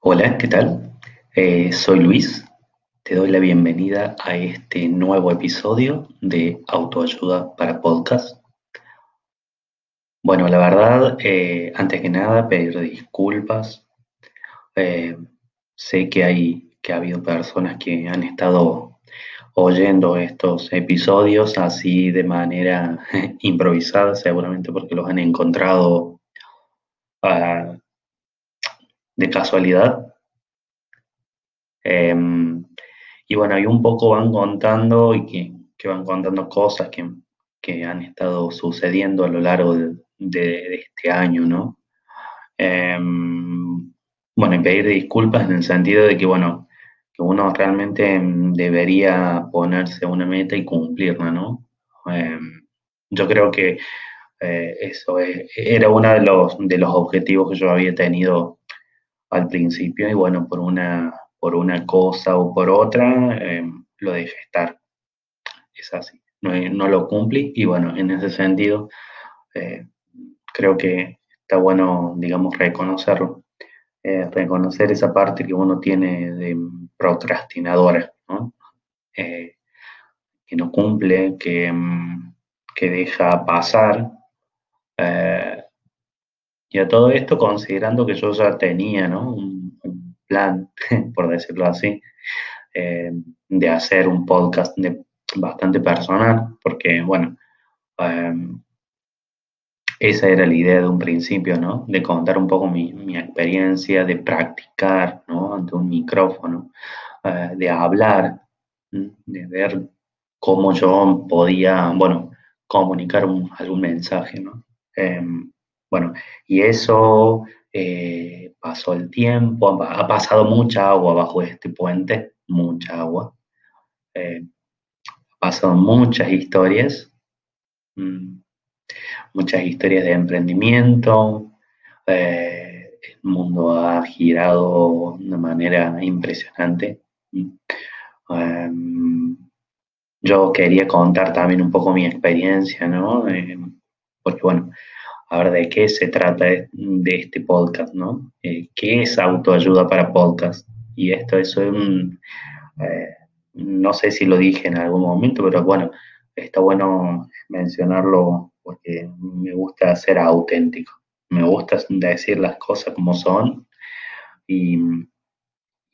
Hola, ¿qué tal? Eh, soy Luis. Te doy la bienvenida a este nuevo episodio de Autoayuda para Podcast. Bueno, la verdad, eh, antes que nada, pedir disculpas. Eh, sé que hay que ha habido personas que han estado oyendo estos episodios así de manera improvisada, seguramente porque los han encontrado ah, de casualidad. Em, y bueno, ahí un poco van contando y que, van contando cosas que, que, han estado sucediendo a lo largo de, este año, ¿no? Em, bueno, y pedir disculpas en el sentido de que, bueno, que uno realmente debería ponerse una meta y cumplirla, ¿no? Em, yo creo que eh, eso es, era uno de los, de los objetivos que yo había tenido al principio y bueno, por una, por una cosa o por otra, eh, lo dejé estar. Es así, no, no, lo cumplí y bueno, en ese sentido, eh, creo que está bueno, digamos, reconocerlo, eh, reconocer esa parte que uno tiene de procrastinadora, ¿no? Eh, que no cumple, que, que deja pasar. Y a todo esto considerando que yo ya tenía ¿no? un, plan, por decirlo así, eh, de hacer un podcast bastante personal, porque bueno, eh, esa era la idea de un principio, ¿no? De contar un poco mi, mi experiencia, de practicar, ¿no? Ante un micrófono, eh, de hablar, de ver cómo yo podía, bueno, comunicar un, algún mensaje, ¿no? Em, bueno, y eso eh, pasó el tiempo, ha pasado mucha agua bajo este puente, mucha agua. Eh, ha pasado muchas historias, mmm, muchas historias de emprendimiento. Eh, el mundo ha girado de una manera impresionante. Um, yo quería contar también un poco mi experiencia, ¿no? Porque bueno, a ver de qué se trata de, este podcast, ¿no? Eh, ¿Qué es autoayuda para podcast? Y esto es un, eh, no sé si lo dije en algún momento, pero bueno, está bueno mencionarlo porque me gusta ser auténtico, me gusta decir las cosas como son y,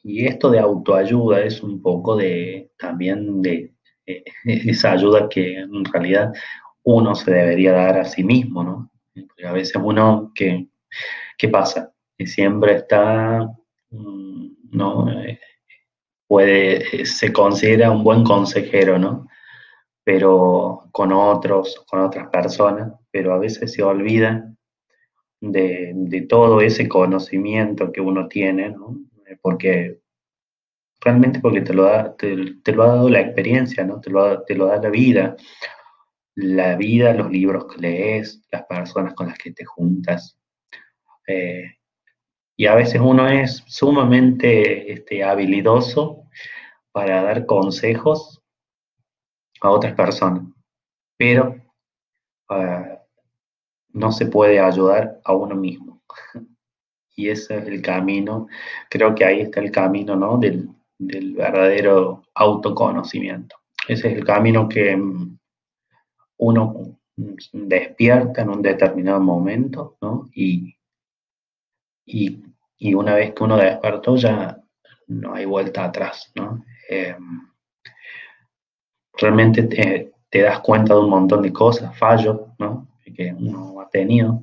y esto de autoayuda es un poco de también de eh, esa ayuda que en realidad uno se debería dar a sí mismo, ¿no? A veces uno, ¿qué, qué pasa? Que siempre está, mm, ¿no? Eh, puede, se considera un buen consejero, ¿no? Pero con otros, con otras personas, pero a veces se olvida de, de todo ese conocimiento que uno tiene, ¿no? Porque realmente porque te lo, da, te, te, lo ha dado la experiencia, ¿no? Te lo, te lo da la vida la vida, los libros que lees, las personas con las que te juntas. Eh, y a veces uno es sumamente este, habilidoso para dar consejos a otras personas, pero uh, no se puede ayudar a uno mismo. y ese es el camino, creo que ahí está el camino ¿no? del, del verdadero autoconocimiento. Ese es el camino que uno despierta en un determinado momento, ¿no? Y, y, y una vez que uno despertó ya no hay vuelta atrás, ¿no? Eh, realmente te, te, das cuenta de un montón de cosas, fallos, ¿no? Que uno ha tenido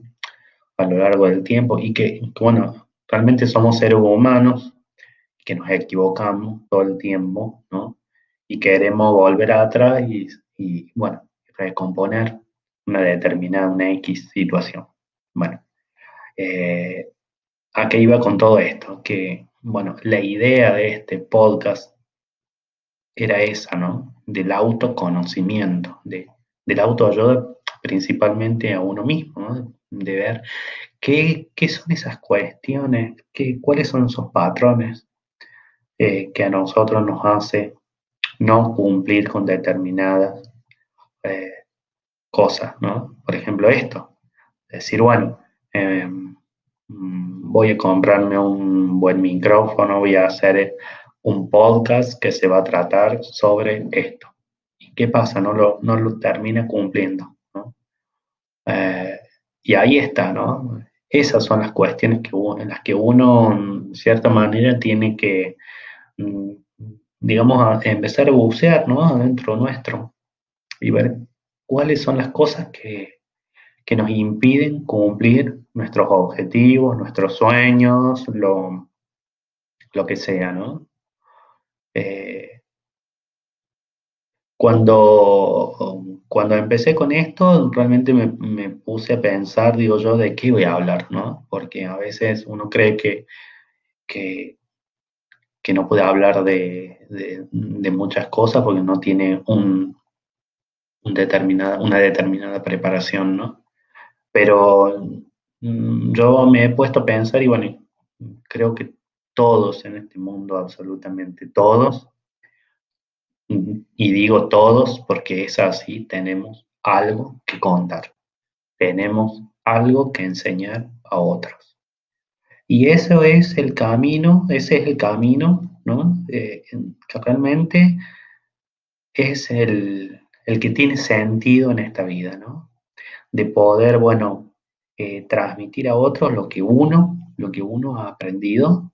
a lo largo del tiempo y que, bueno, realmente somos seres humanos que nos equivocamos todo el tiempo, ¿no? Y queremos volver atrás y, y bueno, recomponer una determinada, una X situación. Bueno, eh, ¿a qué iba con todo esto? Que, bueno, la idea de este podcast era esa, ¿no? Del autoconocimiento, de, del autoayuda principalmente a uno mismo, ¿no? De ver qué, qué son esas cuestiones, qué, cuáles son esos patrones eh, que a nosotros nos hace no cumplir con determinadas eh, cosas, ¿no? Por ejemplo, esto. Decir, bueno, eh, mm, voy a comprarme un buen micrófono, voy a hacer un podcast que se va a tratar sobre esto. ¿Y qué pasa? No lo, no lo termina cumpliendo. Eh, y ahí está, ¿no? Esas son las cuestiones que, en las que uno, en cierta manera, tiene que, mm, digamos, empezar a bucear, ¿no? Adentro nuestro y ver cuáles son las cosas que, nos impiden cumplir nuestros objetivos, nuestros sueños, lo, lo que sea, ¿no? Eh, cuando, cuando empecé con esto, realmente me, puse a pensar, digo yo, de qué voy a hablar, ¿no? Porque a veces uno cree que, que, no puede hablar de, muchas cosas porque no tiene un, determinada, una determinada preparación, ¿no? Pero mm, yo me he puesto a pensar y bueno, creo que todos en este mundo, absolutamente todos, y digo todos porque es así, tenemos algo que contar, tenemos algo que enseñar a otros. Y eso es el camino, ese es el camino, ¿no? Eh, realmente es el, que tiene sentido en esta vida, ¿no? De poder, bueno, eh, transmitir a otros lo que uno, lo que uno ha aprendido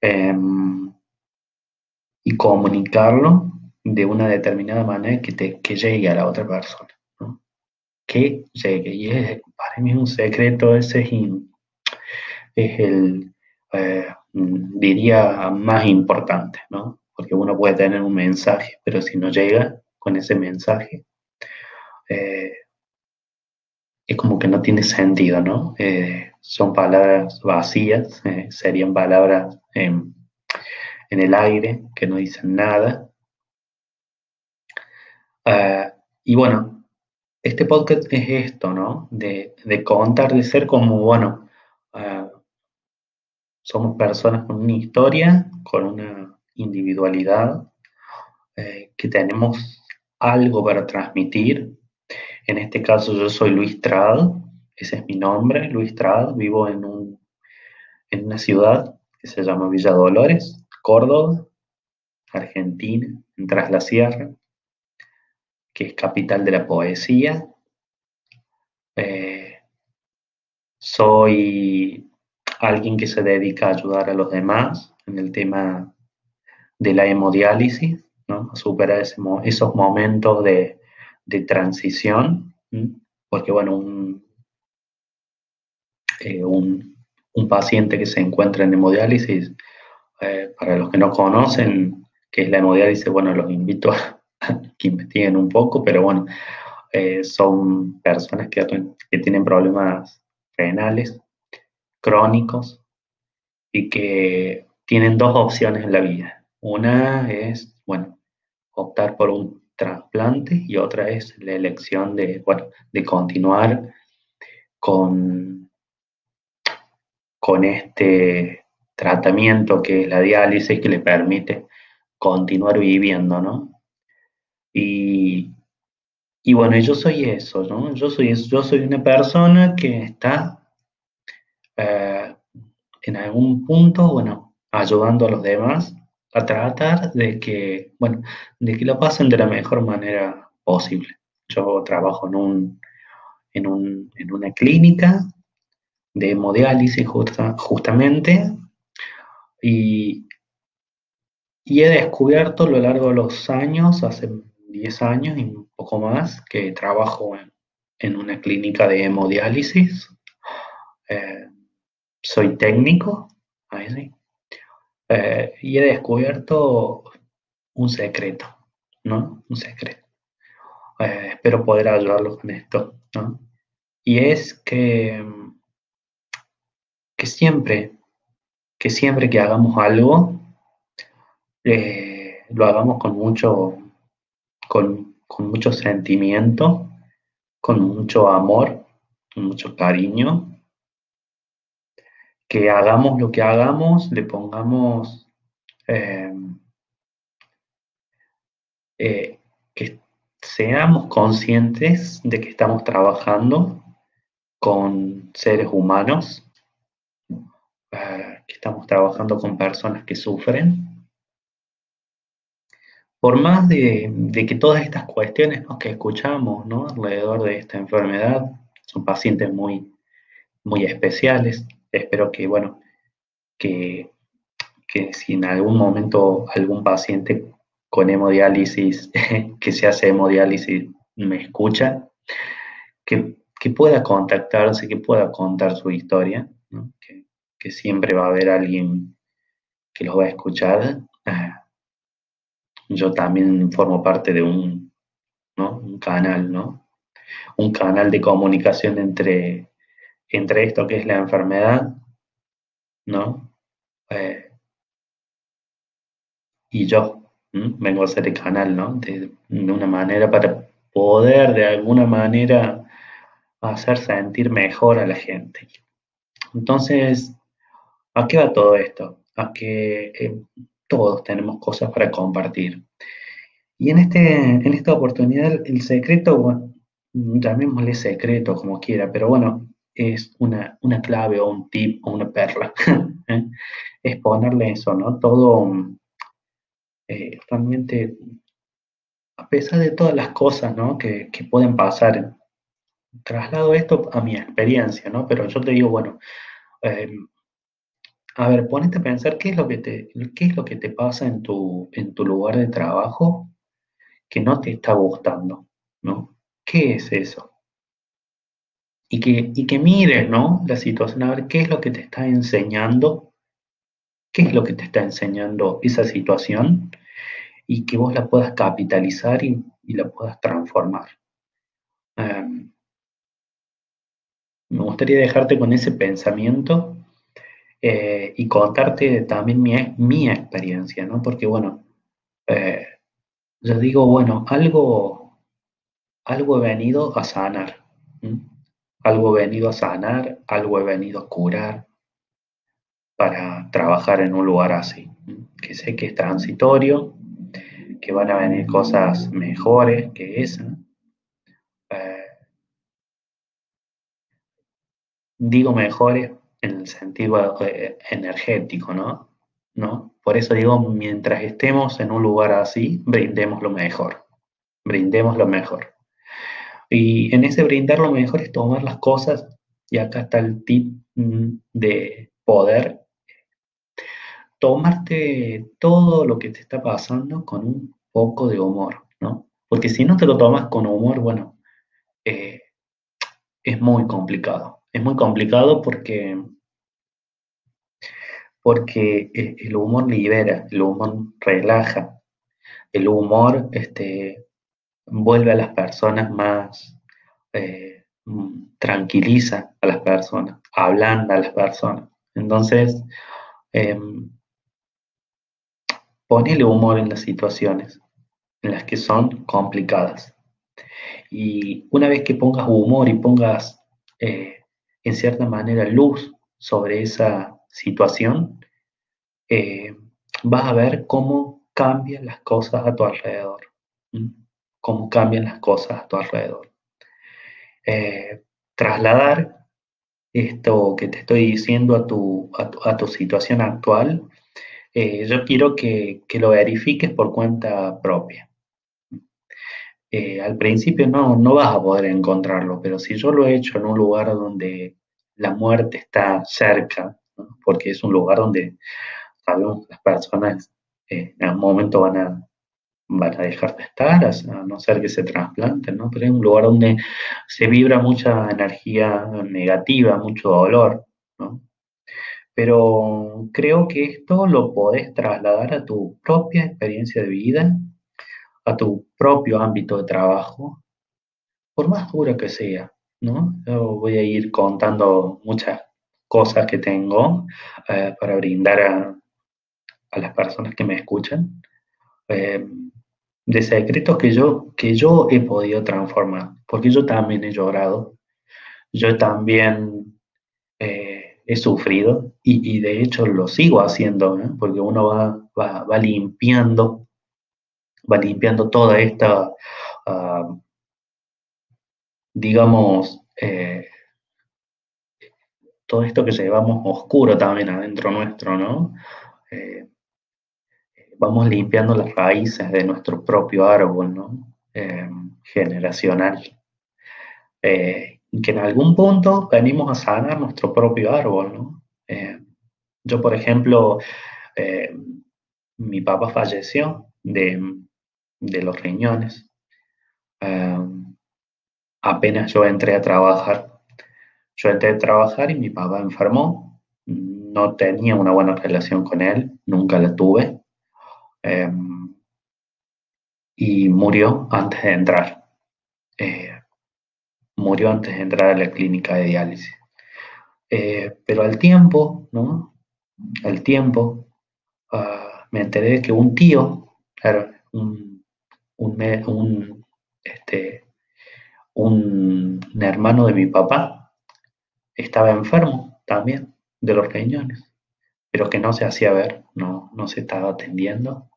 em, y comunicarlo de una determinada manera que, te, que llegue a la otra persona, ¿no? Que llegue. Y es, para mí es un secreto, ese es, es el, eh, diría, más importante, ¿no? Porque uno puede tener un mensaje, pero si no llega con ese mensaje, eh, es como que no tiene sentido, ¿no? Eh, son palabras vacías, serían palabras en, el aire que no dicen nada, Ah, y bueno, este podcast es esto, ¿no? De, contar, de ser como, bueno, ah, somos personas con una historia, con una individualidad, eh, que tenemos algo para transmitir. En este caso yo soy Luis Trad, ese es mi nombre, Luis Trad, vivo en, un, en una ciudad que se llama Villa Dolores, Córdoba, Argentina, en Tras la Sierra que es capital de la poesía. Eh, soy alguien que se dedica a ayudar a los demás en el tema de la hemodiálisis, ¿no? superar esos momentos de, transición, porque bueno, eh, un, paciente que se encuentra en hemodiálisis, eh, para los que no conocen qué es la hemodiálisis, bueno, los invito a, que investiguen un poco, pero bueno, eh, son personas que, que tienen problemas renales crónicos y que tienen dos opciones en la vida. Una es, bueno, optar por un trasplante y otra es la elección de, de continuar con, con este tratamiento que es la diálisis que le permite continuar viviendo, ¿no? Y, bueno, yo soy eso, ¿no? Yo soy, yo soy una persona que está eh, en algún punto, bueno, ayudando a los demás a tratar de que, bueno, de que lo pasen de la mejor manera posible. Yo trabajo en, un, en, un, en una clínica de hemodiálisis justamente y, he descubierto a lo largo de los años, hace 10 años y un poco más que trabajo en, una clínica de hemodiálisis. Eh, soy técnico, eh, y he descubierto un secreto, ¿no? Un secreto. Eh, espero poder ayudarlos con esto, ¿no? Y es que, que siempre, que siempre que hagamos algo, lo hagamos con mucho con, mucho sentimiento, con mucho amor, con mucho cariño, que hagamos lo que hagamos, le pongamos eh, eh, que seamos conscientes de que estamos trabajando con seres humanos eh, que estamos trabajando con personas que sufren, por más de, que todas estas cuestiones que escuchamos ¿no? alrededor de esta enfermedad son pacientes muy, muy especiales, espero que, bueno, que, que si en algún momento algún paciente con hemodiálisis, que se hace hemodiálisis, me escucha, que, pueda contactarse, que pueda contar su historia, que, siempre va a haber alguien que los va a escuchar. Ah, yo también formo parte de un, un canal, ¿no? Un canal de comunicación entre, entre esto que es la enfermedad, ¿no? Eh, y yo vengo a hacer el canal, ¿no? De, una manera para poder de alguna manera hacer sentir mejor a la gente. Entonces, ¿a qué va todo esto? A que eh, todos tenemos cosas para compartir. Y en, este, en esta oportunidad el secreto, bueno, llamémosle secreto como quiera, pero bueno, es una, una clave o un tip o una perla. ¿eh? es ponerle eso, ¿no? Todo eh, realmente, a pesar de todas las cosas ¿no? que, que pueden pasar traslado esto a mi experiencia, ¿no? Pero yo te digo, bueno, em, a ver, ponete a pensar qué es lo que te, qué es lo que te pasa en tu, en tu lugar de trabajo que no te está gustando, ¿no? ¿Qué es eso? Y que, y que mires, ¿no? La situación, a ver qué es lo que te está enseñando, qué es lo que te está enseñando esa situación y que vos la puedas capitalizar y, la puedas transformar. Em, me gustaría dejarte con ese pensamiento eh, y contarte también mi, mi, experiencia, ¿no? Porque, bueno, eh, yo digo, bueno, algo, algo he venido a sanar, algo he venido a sanar, algo he venido a curar para trabajar en un lugar así, que sé que es transitorio, que van a venir cosas mejores que esa, digo mejores en el sentido eh, energético, ¿no? ¿no? Por eso digo, mientras estemos en un lugar así, brindemos lo mejor, brindemos lo mejor. Y en ese brindar lo mejor es tomar las cosas, y acá está el tip mm, de poder, tomarte todo lo que te está pasando con un poco de humor, ¿no? Porque si no te lo tomas con humor, bueno, eh, es muy complicado es muy complicado porque, porque eh, el humor libera, el humor relaja, el humor este, vuelve a las personas más, eh, tranquiliza a las personas, ablanda a las personas. Entonces, eh, ponele humor en las situaciones en las que son complicadas. Y una vez que pongas humor y pongas eh, en cierta manera, luz sobre esa situación, eh, vas a ver cómo cambian las cosas a tu alrededor. Cómo cambian las cosas a tu alrededor. Eh, trasladar esto que te estoy diciendo a tu, a tu, situación actual, eh, yo quiero que, que, lo verifiques por cuenta propia. Eh, al principio no, no vas a poder encontrarlo, pero si yo lo he hecho en un lugar donde la muerte está cerca, porque es un lugar donde sabemos las personas en algún momento van a, van a dejar de estar, a no ser que se trasplanten, ¿no? pero es un lugar donde se vibra mucha energía negativa, mucho dolor. ¿no? Pero creo que esto lo podés trasladar a tu propia experiencia de vida a tu propio ámbito de trabajo, por más dura que sea, ¿no? Yo voy a ir contando muchas cosas que tengo eh, para brindar a, las personas que me escuchan, eh, de secretos que yo, que yo he podido transformar, porque yo también he llorado, yo también eh, he sufrido y, de hecho lo sigo haciendo, porque uno va, va, va limpiando va limpiando toda esta, ah, digamos, eh, todo esto que llevamos oscuro también adentro nuestro, ¿no? Eh, vamos limpiando las raíces de nuestro propio árbol. Eh, generacional. Eh, que en algún punto venimos a sanar nuestro propio árbol, ¿no? yo, por ejemplo, mi papá falleció de, de los riñones. apenas yo entré a trabajar yo entré a trabajar y mi papá enfermó. No tenía una buena relación con él, nunca la tuve. Em, y murió antes de entrar. Eh, murió antes de entrar a la clínica de diálisis. Eh, pero al tiempo, ¿no? Al tiempo, ah, me enteré de que un tío, un, un, este, un hermano de mi papá, estaba enfermo también de los riñones, pero que no se hacía ver, no, no se estaba atendiendo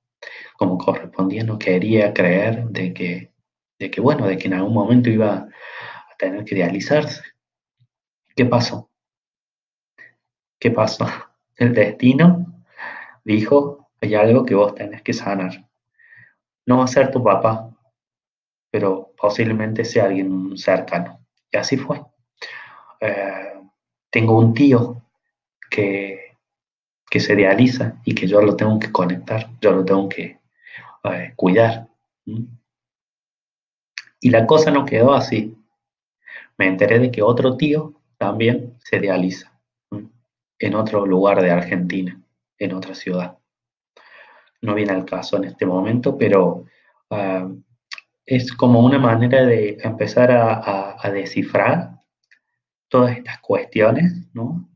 como correspondía, no quería creer de que, de que, bueno, de que en algún momento iba a tener que dializarse. ¿Qué pasó? ¿Qué pasó? El destino dijo, hay algo que vos tenés que sanar. No va a ser tu papá, pero posiblemente sea alguien cercano. Y así fue. Eh, tengo un tío que, que se idealiza y que yo lo tengo que conectar, yo lo tengo que eh, cuidar. Y la cosa no quedó así. Me enteré de que otro tío también se idealiza en otro lugar de Argentina, en otra ciudad. No viene al caso en este momento, pero ah, es como una manera de empezar a descifrar todas estas cuestiones, ¿no?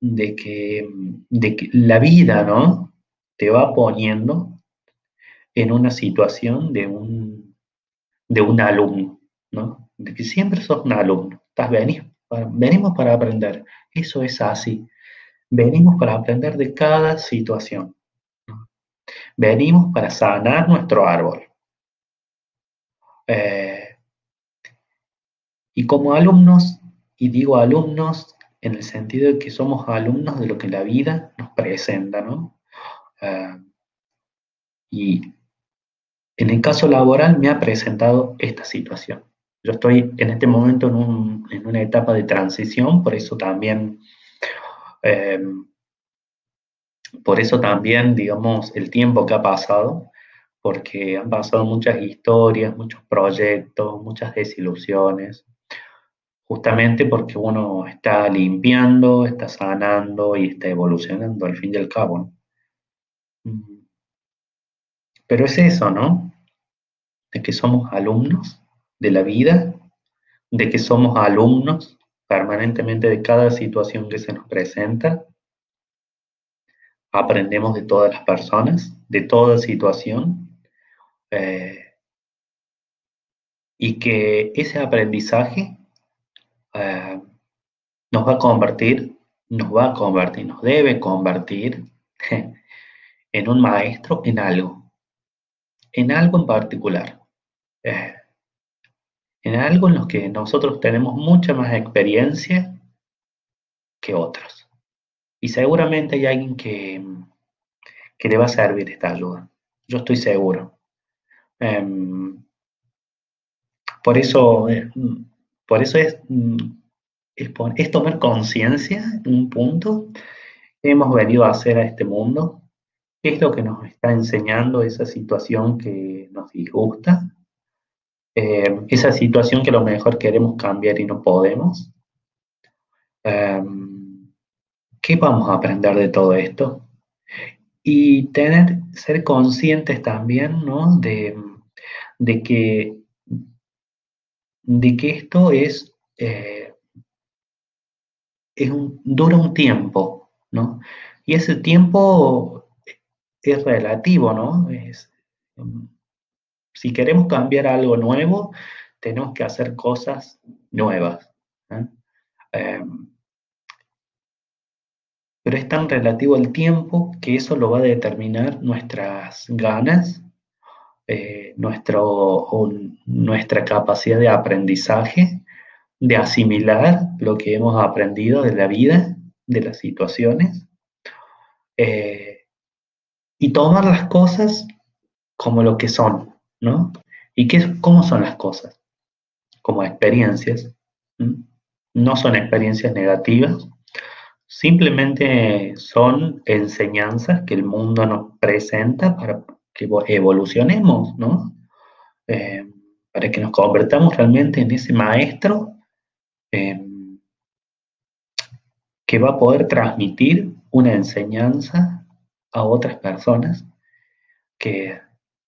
De que, de que la vida, ¿no? Te va poniendo en una situación de un, de un alumno, ¿no? De que siempre sos un alumno. Estás, venimos para aprender. Eso es así. Venimos para aprender de cada situación. Venimos para sanar nuestro árbol. Eh, y como alumnos y digo alumnos en el sentido de que somos alumnos de lo que la vida nos presenta, ¿no? Ah, y en el caso laboral me ha presentado esta situación. Yo estoy en este momento en, una etapa de transición, por eso también, em, por eso también, digamos, el tiempo que ha pasado, porque han pasado muchas historias, muchos proyectos, muchas desilusiones, justamente porque uno está limpiando, está sanando y está evolucionando al fin y al cabo. Mm. Pero es eso, ¿no? De que somos alumnos de la vida, de que somos alumnos permanentemente de cada situación que se nos presenta. Aprendemos de todas las personas, de toda situación. Eh, y que ese aprendizaje eh, nos va a convertir, nos va a convertir, nos debe convertir en un maestro en algo, en algo en particular, eh, en algo en lo que nosotros tenemos mucha más experiencia que otros. Y seguramente hay alguien que, que le va a servir esta ayuda. Yo estoy seguro. Em, por eso, eh, por eso es, mm, es, tomar conciencia en un punto hemos venido a hacer a este mundo, qué es lo que nos está enseñando esa situación que nos disgusta, eh, esa situación que a lo mejor queremos cambiar y no podemos. Em, ¿Qué vamos a aprender de todo esto? Y tener, ser conscientes también ¿no? de, de que de que esto es, eh, es un, dura un tiempo, ¿no? Y ese tiempo es relativo, ¿no? Es, em, si queremos cambiar algo nuevo, tenemos que hacer cosas nuevas. ¿eh? Em, pero es tan relativo el tiempo que eso lo va a determinar nuestras ganas eh, nuestro, nuestra capacidad de aprendizaje, de asimilar lo que hemos aprendido de la vida de las situaciones eh, y tomar las cosas como lo que son, ¿no? ¿Y qué, cómo son las cosas? Como experiencias. No son experiencias negativas, simplemente son enseñanzas que el mundo nos presenta para que evolucionemos, ¿no? Eh, para que nos convertamos realmente en ese maestro em, que va a poder transmitir una enseñanza a otras personas que,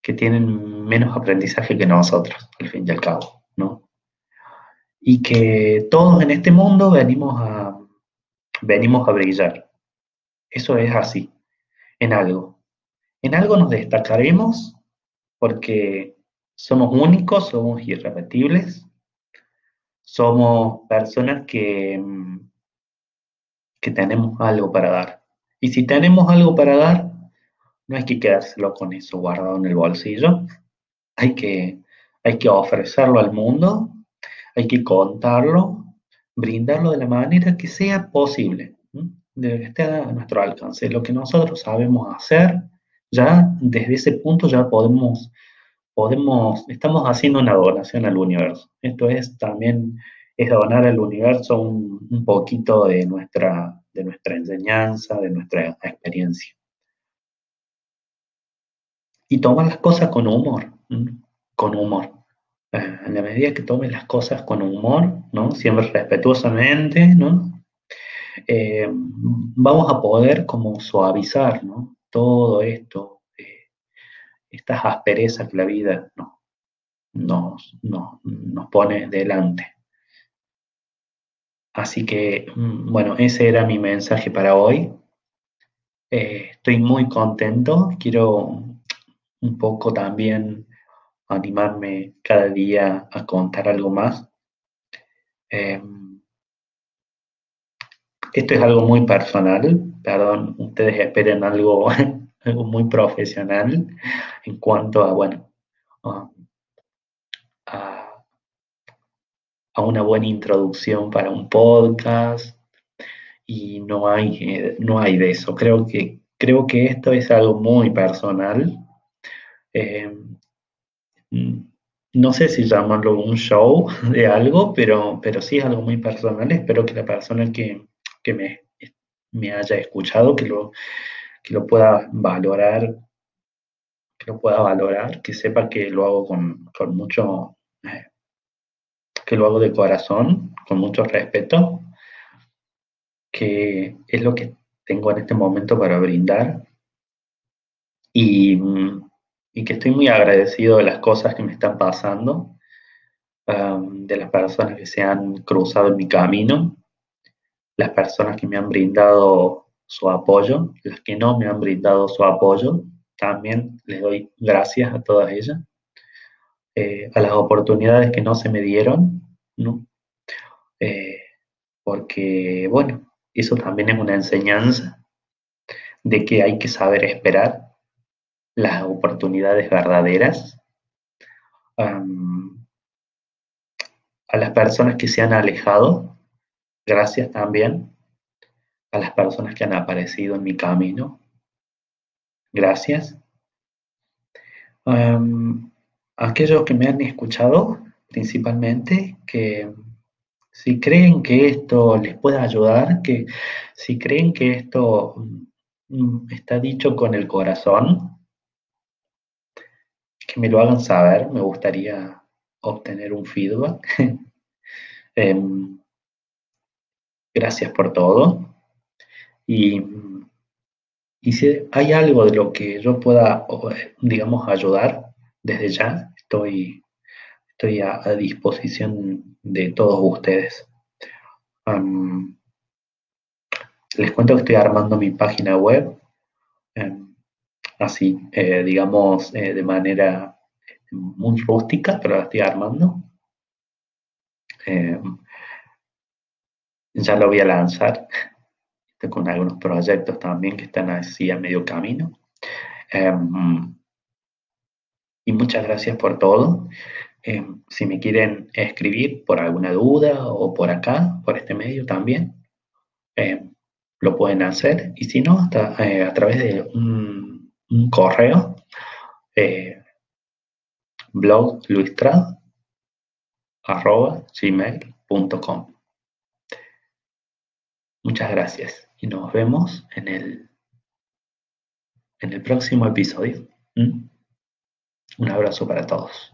que tienen menos aprendizaje que nosotros, al fin y al cabo, ¿no? Y que todos en este mundo venimos a, venimos a brillar. Eso es así, en algo. En algo nos destacaremos porque somos únicos, somos irrepetibles, somos personas que, que tenemos algo para dar. Y si tenemos algo para dar, no hay que quedárselo con eso guardado en el bolsillo, hay que, hay que ofrecerlo al mundo, hay que contarlo, brindarlo de la manera que sea posible, de que esté a nuestro alcance. Lo que nosotros sabemos hacer, ya desde ese punto ya podemos, podemos, estamos haciendo una donación al universo. Esto es también, es donar al universo un, un poquito de nuestra, de nuestra enseñanza, de nuestra experiencia y tomar las cosas con humor, con humor. Eh, en la medida que tomes las cosas con humor, ¿no? Siempre respetuosamente, ¿no? Eh, vamos a poder como suavizar, ¿no? Todo esto, eh, estas asperezas que la vida ¿no? nos, nos pone delante. Así que, mm, bueno, ese era mi mensaje para hoy. estoy muy contento. Quiero un poco también animarme cada día a contar algo más. Em, esto es algo muy personal, perdón, ustedes esperen algo, algo muy profesional en cuanto a, bueno, a, una buena introducción para un podcast y no hay, eh, no hay de eso. Creo que, creo que esto es algo muy personal mm, no sé si llamarlo un show de algo, pero, pero sí es algo muy personal. Espero que la persona que, me, me, haya escuchado, que lo, que lo pueda valorar, que lo pueda valorar, que sepa que lo hago con, mucho, eh, que lo hago de corazón, con mucho respeto, que es lo que tengo en este momento para brindar. Y y que estoy muy agradecido de las cosas que me están pasando, de las personas que se han cruzado en mi camino, las personas que me han brindado su apoyo, las que no me han brindado su apoyo, también les doy gracias a todas ellas, eh, a las oportunidades que no se me dieron, ¿no? Eh, porque, bueno, eso también es una enseñanza de que hay que saber esperar las oportunidades verdaderas, a las personas que se han alejado, gracias también a las personas que han aparecido en mi camino, gracias. aquellos que me han escuchado, principalmente, que si creen que esto les puede ayudar, que si creen que esto mm, está dicho con el corazón, que me lo hagan saber, me gustaría obtener un feedback. Em, gracias por todo. Y, y, si hay algo de lo que yo pueda, digamos, ayudar, desde ya estoy, estoy a, disposición de todos ustedes. les cuento que estoy armando mi página web. Em, así, eh, digamos, eh, de manera muy rústica, pero la estoy armando. Eh, ya lo voy a lanzar con algunos proyectos también que están así a medio camino. y muchas gracias por todo. si me quieren escribir por alguna duda o por acá, por este medio también, lo pueden hacer y si no, eh, a través de un, correo eh, blogluistrad.gmail.com Muchas gracias y nos vemos en el, en el próximo episodio. ¿Mm? Un abrazo para todos.